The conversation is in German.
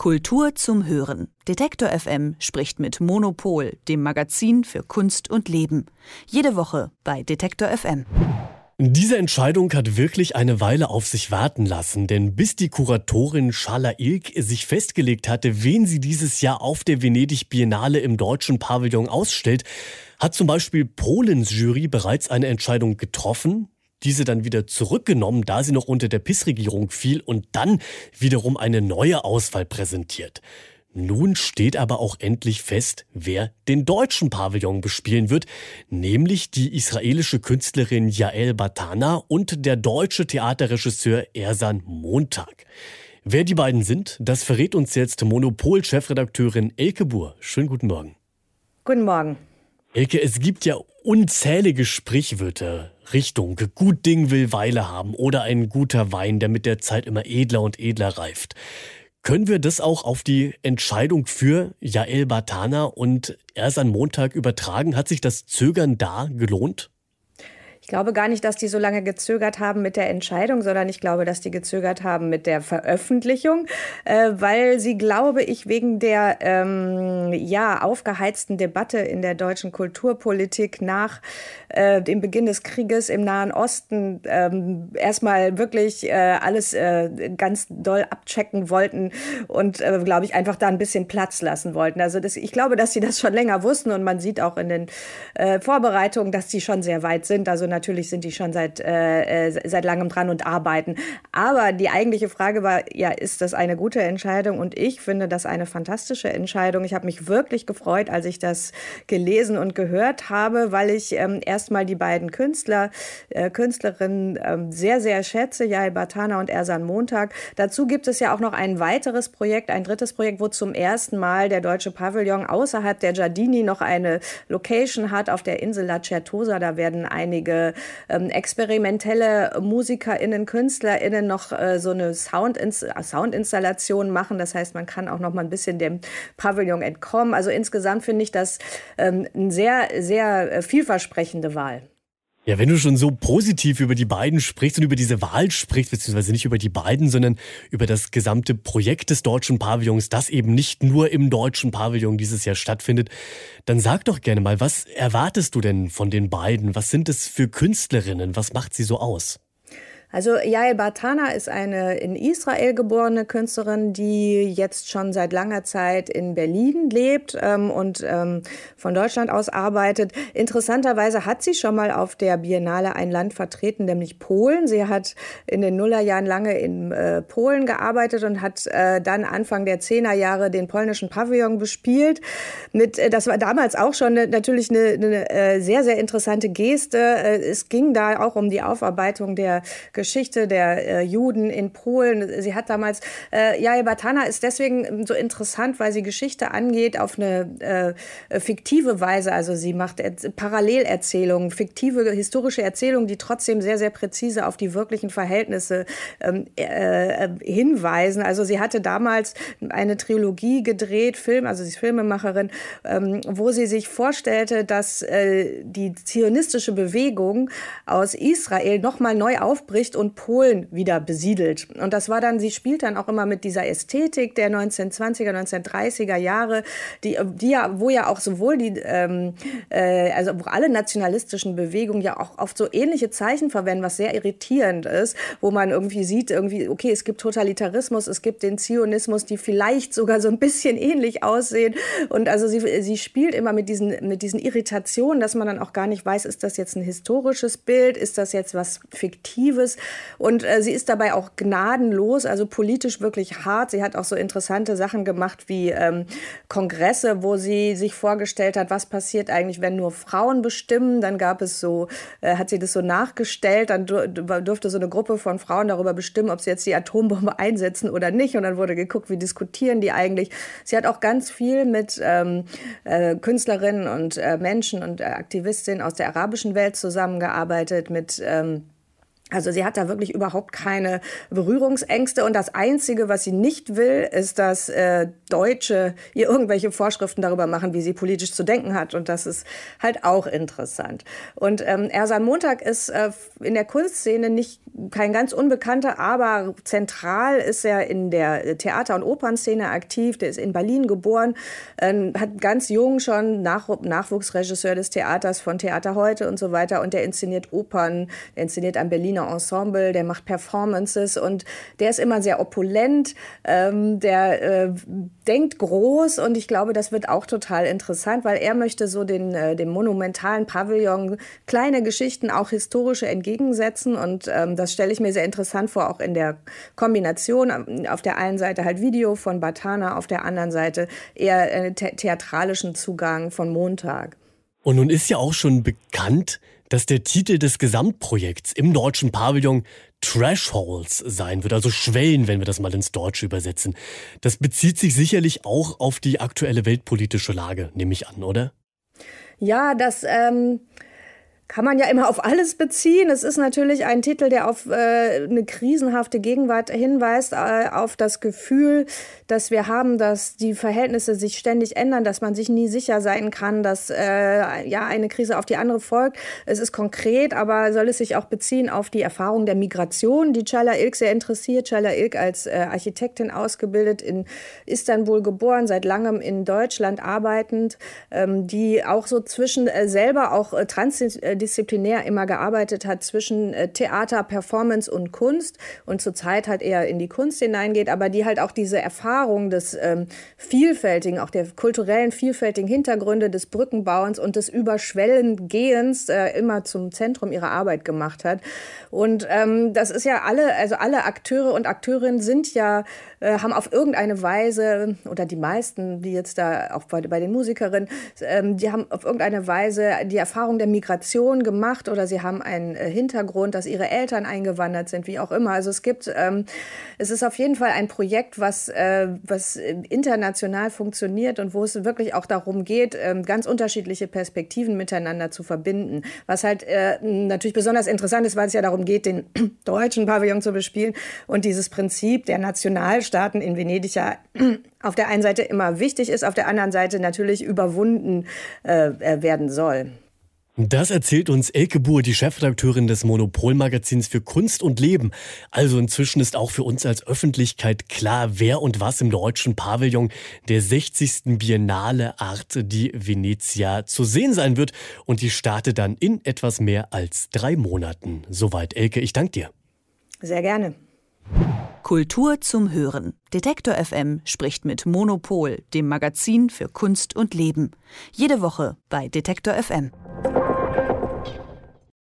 Kultur zum Hören. Detektor FM spricht mit Monopol, dem Magazin für Kunst und Leben. Jede Woche bei Detektor FM. Diese Entscheidung hat wirklich eine Weile auf sich warten lassen, denn bis die Kuratorin Schala Ilk sich festgelegt hatte, wen sie dieses Jahr auf der Venedig Biennale im deutschen Pavillon ausstellt, hat zum Beispiel Polens Jury bereits eine Entscheidung getroffen diese dann wieder zurückgenommen, da sie noch unter der PIS-Regierung fiel und dann wiederum eine neue Auswahl präsentiert. Nun steht aber auch endlich fest, wer den deutschen Pavillon bespielen wird, nämlich die israelische Künstlerin Yael Batana und der deutsche Theaterregisseur Ersan Montag. Wer die beiden sind, das verrät uns jetzt Monopol-Chefredakteurin Elke Buhr. Schönen guten Morgen. Guten Morgen. Elke, es gibt ja unzählige Sprichwörter Richtung gut Ding will Weile haben oder ein guter Wein, der mit der Zeit immer edler und edler reift. Können wir das auch auf die Entscheidung für Jael Batana und erst an Montag übertragen? Hat sich das Zögern da gelohnt? Glaube gar nicht, dass die so lange gezögert haben mit der Entscheidung, sondern ich glaube, dass die gezögert haben mit der Veröffentlichung, äh, weil sie, glaube ich, wegen der ähm, ja aufgeheizten Debatte in der deutschen Kulturpolitik nach äh, dem Beginn des Krieges im Nahen Osten ähm, erstmal wirklich äh, alles äh, ganz doll abchecken wollten und, äh, glaube ich, einfach da ein bisschen Platz lassen wollten. Also das, ich glaube, dass sie das schon länger wussten und man sieht auch in den äh, Vorbereitungen, dass sie schon sehr weit sind. Also natürlich sind die schon seit, äh, äh, seit langem dran und arbeiten. Aber die eigentliche Frage war, ja, ist das eine gute Entscheidung? Und ich finde das eine fantastische Entscheidung. Ich habe mich wirklich gefreut, als ich das gelesen und gehört habe, weil ich ähm, erstmal die beiden Künstler, äh, Künstlerinnen ähm, sehr, sehr schätze, Jael Batana und Ersan Montag. Dazu gibt es ja auch noch ein weiteres Projekt, ein drittes Projekt, wo zum ersten Mal der deutsche Pavillon außerhalb der Giardini noch eine Location hat auf der Insel La Certosa. Da werden einige ähm, experimentelle MusikerInnen, KünstlerInnen noch äh, so eine Soundins Soundinstallation machen. Das heißt, man kann auch noch mal ein bisschen dem Pavillon entkommen. Also insgesamt finde ich das ähm, eine sehr, sehr äh, vielversprechende Wahl. Ja, wenn du schon so positiv über die beiden sprichst und über diese Wahl sprichst, beziehungsweise nicht über die beiden, sondern über das gesamte Projekt des deutschen Pavillons, das eben nicht nur im deutschen Pavillon dieses Jahr stattfindet, dann sag doch gerne mal, was erwartest du denn von den beiden? Was sind es für Künstlerinnen? Was macht sie so aus? Also Yael Bartana ist eine in Israel geborene Künstlerin, die jetzt schon seit langer Zeit in Berlin lebt ähm, und ähm, von Deutschland aus arbeitet. Interessanterweise hat sie schon mal auf der Biennale ein Land vertreten, nämlich Polen. Sie hat in den Nullerjahren lange in äh, Polen gearbeitet und hat äh, dann Anfang der Zehnerjahre den polnischen Pavillon bespielt. Mit, äh, das war damals auch schon ne, natürlich eine, eine äh, sehr, sehr interessante Geste. Äh, es ging da auch um die Aufarbeitung der Geschichte der äh, Juden in Polen. Sie hat damals, äh, Jaja Batana ist deswegen so interessant, weil sie Geschichte angeht auf eine äh, fiktive Weise. Also sie macht er Parallelerzählungen, fiktive historische Erzählungen, die trotzdem sehr, sehr präzise auf die wirklichen Verhältnisse ähm, äh, äh, hinweisen. Also sie hatte damals eine Trilogie gedreht, Film, also sie ist Filmemacherin, ähm, wo sie sich vorstellte, dass äh, die zionistische Bewegung aus Israel nochmal neu aufbricht Öst und Polen wieder besiedelt. Und das war dann, sie spielt dann auch immer mit dieser Ästhetik der 1920er, 1930er Jahre, die, die ja, wo ja auch sowohl die, ähm, äh, also wo alle nationalistischen Bewegungen ja auch oft so ähnliche Zeichen verwenden, was sehr irritierend ist, wo man irgendwie sieht, irgendwie, okay, es gibt Totalitarismus, es gibt den Zionismus, die vielleicht sogar so ein bisschen ähnlich aussehen. Und also sie, sie spielt immer mit diesen, mit diesen Irritationen, dass man dann auch gar nicht weiß, ist das jetzt ein historisches Bild, ist das jetzt was Fiktives? Und äh, sie ist dabei auch gnadenlos, also politisch wirklich hart. Sie hat auch so interessante Sachen gemacht wie ähm, Kongresse, wo sie sich vorgestellt hat, was passiert eigentlich, wenn nur Frauen bestimmen. Dann gab es so, äh, hat sie das so nachgestellt. Dann durfte so eine Gruppe von Frauen darüber bestimmen, ob sie jetzt die Atombombe einsetzen oder nicht. Und dann wurde geguckt, wie diskutieren die eigentlich. Sie hat auch ganz viel mit ähm, äh, Künstlerinnen und äh, Menschen und äh, Aktivistinnen aus der arabischen Welt zusammengearbeitet, mit ähm, Also sie hat da wirklich überhaupt keine Berührungsängste und das Einzige, was sie nicht will, ist, dass äh, Deutsche ihr irgendwelche Vorschriften darüber machen, wie sie politisch zu denken hat und das ist halt auch interessant. Und ähm, Ersan Montag ist äh, in der Kunstszene nicht kein ganz Unbekannter, aber zentral ist er in der Theater- und Opernszene aktiv. Der ist in Berlin geboren, äh, hat ganz jung schon Nach Nachwuchsregisseur des Theaters von Theater heute und so weiter und der inszeniert Opern, der inszeniert am Berliner Berliner Ensemble, der macht Performances und der ist immer sehr opulent, ähm, der äh, denkt groß und ich glaube, das wird auch total interessant, weil er möchte so den, äh, dem monumentalen Pavillon kleine Geschichten, auch historische entgegensetzen und ähm, das stelle ich mir sehr interessant vor, auch in der Kombination. Auf der einen Seite halt Video von Batana, auf der anderen Seite eher äh, the theatralischen Zugang von Montag. Und nun ist ja auch schon bekannt, dass der Titel des Gesamtprojekts im deutschen Pavillon Thresholds sein wird, also Schwellen, wenn wir das mal ins Deutsche übersetzen. Das bezieht sich sicherlich auch auf die aktuelle weltpolitische Lage, nehme ich an, oder? Ja, das ähm, kann man ja immer auf alles beziehen. Es ist natürlich ein Titel, der auf äh, eine krisenhafte Gegenwart hinweist, äh, auf das Gefühl, dass wir haben, dass die Verhältnisse sich ständig ändern, dass man sich nie sicher sein kann, dass äh, ja eine Krise auf die andere folgt. Es ist konkret, aber soll es sich auch beziehen auf die Erfahrung der Migration, die Çağla Ilk sehr interessiert. Çağla Ilk als äh, Architektin ausgebildet, in Istanbul geboren, seit langem in Deutschland arbeitend, ähm, die auch so zwischen äh, selber auch äh, trans äh, disziplinär immer gearbeitet hat zwischen äh, Theater, Performance und Kunst und zurzeit halt eher in die Kunst hineingeht, aber die halt auch diese Erfahrung des ähm, vielfältigen, auch der kulturellen vielfältigen Hintergründe des Brückenbauens und des Überschwellengehens äh, immer zum Zentrum ihrer Arbeit gemacht hat. Und ähm, das ist ja alle, also alle Akteure und Akteurinnen sind ja, äh, haben auf irgendeine Weise, oder die meisten, die jetzt da auch bei, bei den Musikerinnen, ähm, die haben auf irgendeine Weise die Erfahrung der Migration Migration gemacht oder sie haben einen äh, Hintergrund, dass ihre Eltern eingewandert sind, wie auch immer. Also es gibt, ähm, es ist auf jeden Fall ein Projekt, was, äh, was international funktioniert und wo es wirklich auch darum geht, äh, ganz unterschiedliche Perspektiven miteinander zu verbinden. Was halt äh, natürlich besonders interessant ist, weil es ja darum geht, den deutschen Pavillon zu bespielen und dieses Prinzip der Nationalstaaten in Venedig ja auf der einen Seite immer wichtig ist, auf der anderen Seite natürlich überwunden äh, äh werden soll. Das erzählt uns Elke Buhr, die Chefredakteurin des Monopolmagazins für Kunst und Leben. Also inzwischen ist auch für uns als Öffentlichkeit klar, wer und was im deutschen Pavillon der 60. Biennale Art die Venezia zu sehen sein wird. Und die startet dann in etwas mehr als drei Monaten. Soweit, Elke, ich danke dir. Sehr gerne. Kultur zum Hören. Detektor FM spricht mit Monopol, dem Magazin für Kunst und Leben. Jede Woche bei Detektor FM.